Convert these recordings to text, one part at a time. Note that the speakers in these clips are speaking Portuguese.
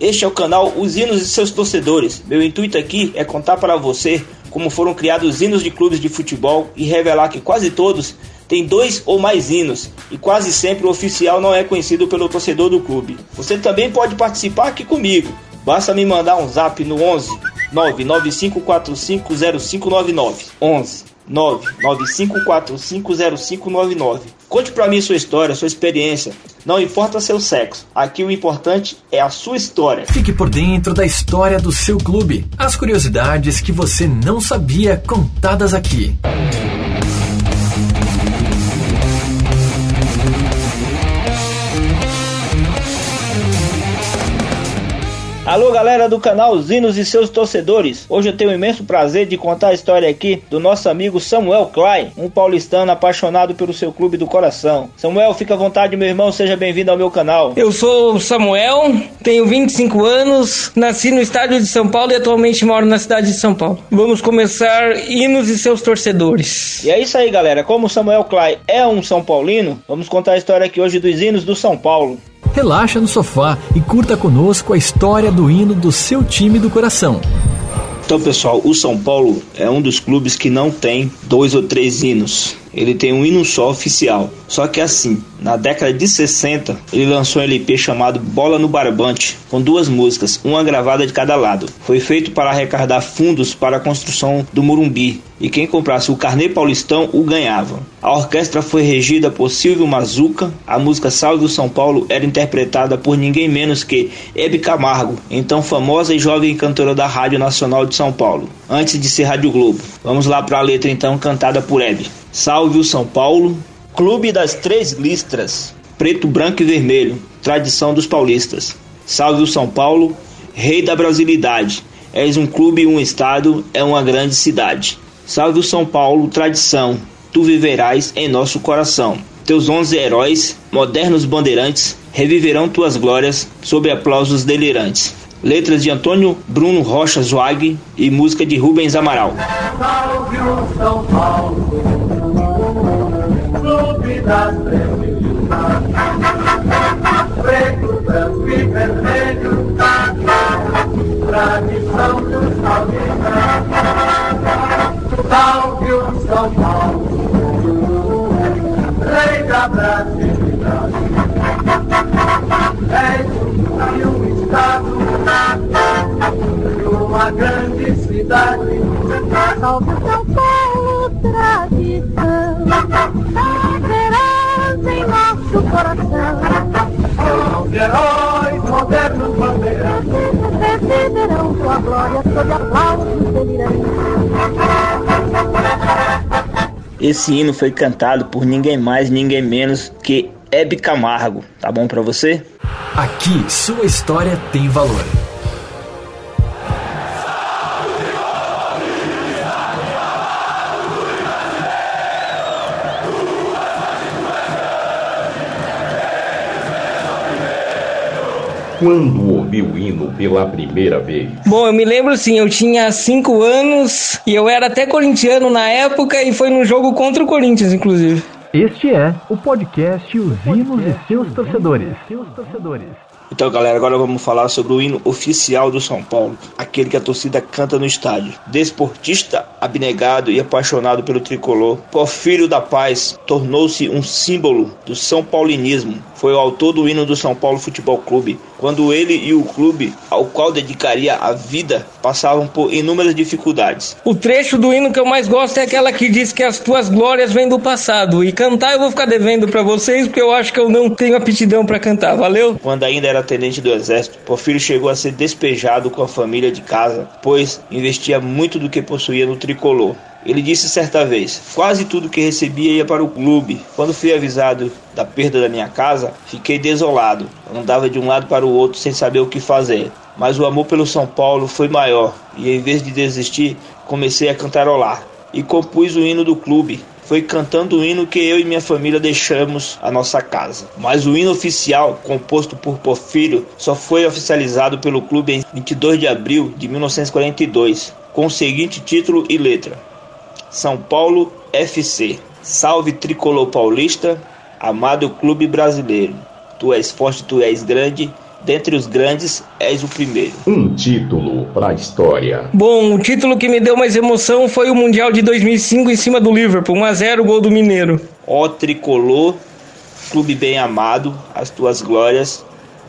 Este é o canal Os Hinos e seus torcedores. Meu intuito aqui é contar para você como foram criados os hinos de clubes de futebol e revelar que quase todos tem dois ou mais hinos e quase sempre o oficial não é conhecido pelo torcedor do clube. Você também pode participar aqui comigo. Basta me mandar um zap no 11 995450599 11 995450599. Conte para mim sua história, sua experiência. Não importa seu sexo. Aqui o importante é a sua história. Fique por dentro da história do seu clube. As curiosidades que você não sabia contadas aqui. Alô galera do canal Zinos e seus torcedores. Hoje eu tenho o imenso prazer de contar a história aqui do nosso amigo Samuel Klein, um paulistano apaixonado pelo seu clube do coração. Samuel, fica à vontade, meu irmão, seja bem-vindo ao meu canal. Eu sou o Samuel, tenho 25 anos, nasci no estádio de São Paulo e atualmente moro na cidade de São Paulo. Vamos começar hinos e seus torcedores. E é isso aí, galera. Como Samuel Klein é um São Paulino, vamos contar a história aqui hoje dos hinos do São Paulo. Relaxa no sofá e curta conosco a história do hino do seu time do coração. Então, pessoal, o São Paulo é um dos clubes que não tem dois ou três hinos. Ele tem um hino só oficial. Só que assim, na década de 60, ele lançou um LP chamado Bola no Barbante, com duas músicas, uma gravada de cada lado. Foi feito para arrecadar fundos para a construção do Murumbi, e quem comprasse o carnê paulistão o ganhava. A orquestra foi regida por Silvio Mazuca, a música Salve do São Paulo era interpretada por ninguém menos que Hebe Camargo, então famosa e jovem cantora da Rádio Nacional de São Paulo, antes de ser Rádio Globo. Vamos lá para a letra então cantada por Hebe. Salve o São Paulo, Clube das Três Listras, preto, branco e vermelho, tradição dos paulistas. Salve o São Paulo, rei da brasilidade. És um clube um estado, é uma grande cidade. Salve o São Paulo, tradição. Tu viverás em nosso coração. Teus onze heróis, modernos bandeirantes, reviverão tuas glórias sob aplausos delirantes. Letras de Antônio Bruno Rocha Zwag e música de Rubens Amaral. Salve o São Paulo clube das trevas, preto, branco e vermelho, tradição dos paulistas, salve o São Paulo, rei da brasilidade, és e um estado, de uma grande cidade, salve São Paulo, tradição coração. Os heróis modernos bandeirantes reviverão tua glória sob aplausos delirantes. Esse hino foi cantado por ninguém mais, ninguém menos que Hebe Camargo. Tá bom para você? Aqui, sua história tem valor. Quando ouviu o hino pela primeira vez? Bom, eu me lembro sim, eu tinha 5 anos e eu era até corintiano na época e foi num jogo contra o Corinthians, inclusive. Este é o podcast Os Hinos e seus torcedores. Seus torcedores. Então, galera, agora vamos falar sobre o hino oficial do São Paulo, aquele que a torcida canta no estádio. Desportista, abnegado e apaixonado pelo tricolor, Porfírio da Paz tornou-se um símbolo do São Paulinismo. Foi o autor do hino do São Paulo Futebol Clube, quando ele e o clube, ao qual dedicaria a vida, passavam por inúmeras dificuldades. O trecho do hino que eu mais gosto é aquela que diz que as tuas glórias vêm do passado. E cantar eu vou ficar devendo para vocês, porque eu acho que eu não tenho aptidão para cantar. Valeu? Quando ainda era tenente do exército, Porfírio chegou a ser despejado com a família de casa, pois investia muito do que possuía no tricolor. Ele disse certa vez: Quase tudo que recebia ia para o clube. Quando fui avisado da perda da minha casa, fiquei desolado. Andava de um lado para o outro sem saber o que fazer. Mas o amor pelo São Paulo foi maior e, em vez de desistir, comecei a cantarolar e compus o hino do clube. Foi cantando o hino que eu e minha família deixamos a nossa casa. Mas o hino oficial, composto por Porfírio, só foi oficializado pelo clube em 22 de abril de 1942, com o seguinte título e letra: são Paulo FC. Salve tricolor paulista, amado clube brasileiro. Tu és forte, tu és grande. Dentre os grandes, és o primeiro. Um título para a história. Bom, o título que me deu mais emoção foi o Mundial de 2005 em cima do Liverpool. 1x0 gol do Mineiro. Ó tricolor, clube bem amado, as tuas glórias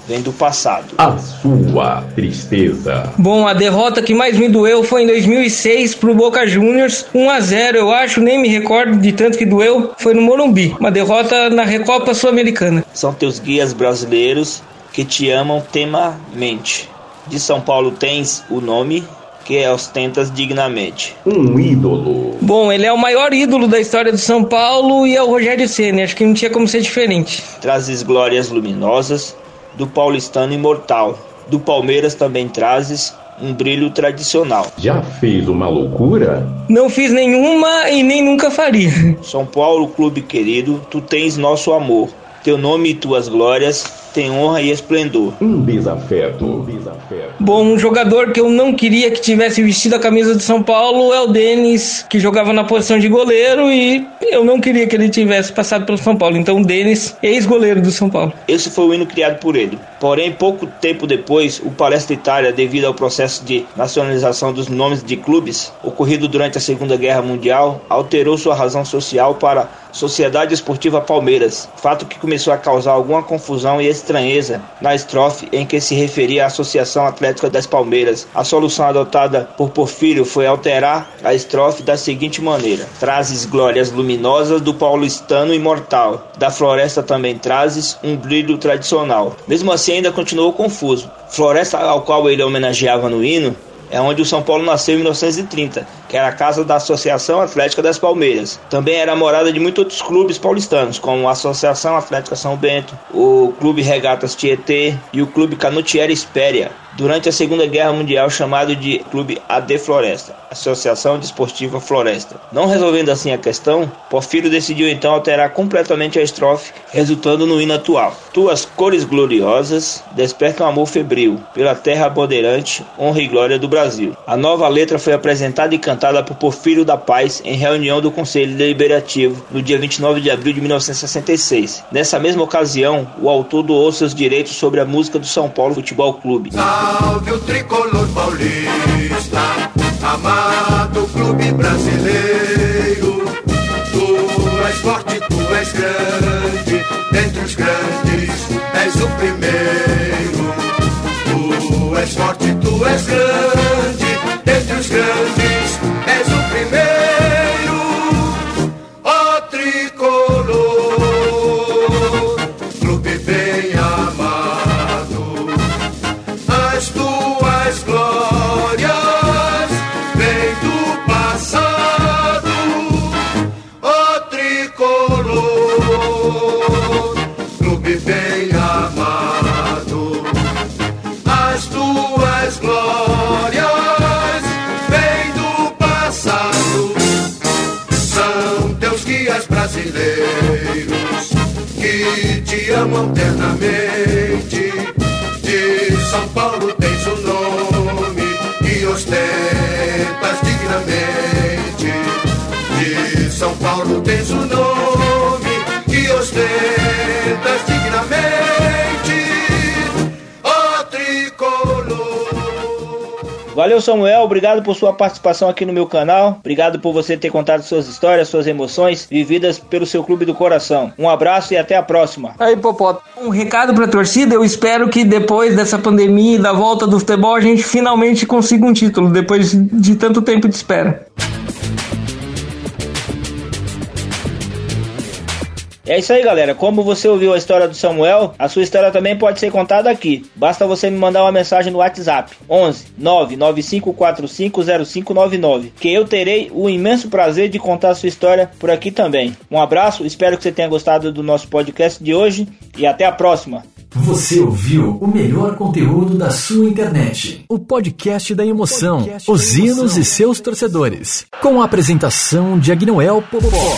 vem do passado. A sua tristeza. Bom, a derrota que mais me doeu foi em 2006 pro Boca Juniors, 1 a 0, eu acho, nem me recordo de tanto que doeu, foi no Morumbi, uma derrota na Recopa Sul-Americana. São teus guias brasileiros que te amam temamente. De São Paulo tens o nome que ostentas dignamente. Um ídolo. Bom, ele é o maior ídolo da história do São Paulo e é o Rogério Ceni. Acho que não tinha como ser diferente. Trazes glórias luminosas do paulistano imortal. Do Palmeiras também trazes um brilho tradicional. Já fez uma loucura? Não fiz nenhuma e nem nunca faria. São Paulo, clube querido, tu tens nosso amor. Teu nome e tuas glórias tem honra e esplendor. Um desafeto. Um desafeto. Bom, um jogador que eu não queria que tivesse vestido a camisa de São Paulo é o Denis, que jogava na posição de goleiro e eu não queria que ele tivesse passado pelo São Paulo. Então, Denis, ex-goleiro do São Paulo. Esse foi o hino criado por ele. Porém, pouco tempo depois, o Palestra Itália, devido ao processo de nacionalização dos nomes de clubes ocorrido durante a Segunda Guerra Mundial, alterou sua razão social para Sociedade Esportiva Palmeiras, fato que começou a causar alguma confusão e estranheza na estrofe em que se referia à Associação Atlética das Palmeiras. A solução adotada por Porfírio foi alterar a estrofe da seguinte maneira: Trazes glórias luminosas do paulistano imortal, da floresta também trazes um brilho tradicional. Mesmo assim, ainda continuou confuso. Floresta ao qual ele homenageava no hino é onde o São Paulo nasceu em 1930, que era a casa da Associação Atlética das Palmeiras. Também era morada de muitos outros clubes paulistanos, como a Associação Atlética São Bento, o Clube Regatas Tietê e o Clube Canutiera Espéria. Durante a Segunda Guerra Mundial, chamado de Clube AD Floresta, Associação Desportiva Floresta. Não resolvendo assim a questão, Porfírio decidiu então alterar completamente a estrofe, resultando no hino atual. Tuas cores gloriosas despertam amor febril pela terra bandeirante, honra e glória do Brasil. A nova letra foi apresentada e cantada por Porfírio da Paz em reunião do Conselho Deliberativo no dia 29 de abril de 1966. Nessa mesma ocasião, o autor doou seus direitos sobre a música do São Paulo Futebol Clube. Salve o tricolor paulista, amado clube brasileiro. Tu és forte, tu és grande, dentre os grandes és o primeiro. Tu és forte, tu és grande, brasileiros que te amam eternamente. Valeu, Samuel. Obrigado por sua participação aqui no meu canal. Obrigado por você ter contado suas histórias, suas emoções vividas pelo seu clube do coração. Um abraço e até a próxima. Aí, Popó, um recado pra torcida. Eu espero que depois dessa pandemia e da volta do futebol a gente finalmente consiga um título depois de tanto tempo de espera. É isso aí, galera. Como você ouviu a história do Samuel, a sua história também pode ser contada aqui. Basta você me mandar uma mensagem no WhatsApp 11 995450599, que eu terei o imenso prazer de contar a sua história por aqui também. Um abraço, espero que você tenha gostado do nosso podcast de hoje e até a próxima. Você ouviu o melhor conteúdo da sua internet. O podcast da emoção, Podcast os da hinos emoção. e seus torcedores. Com a apresentação de Agnoel Popó.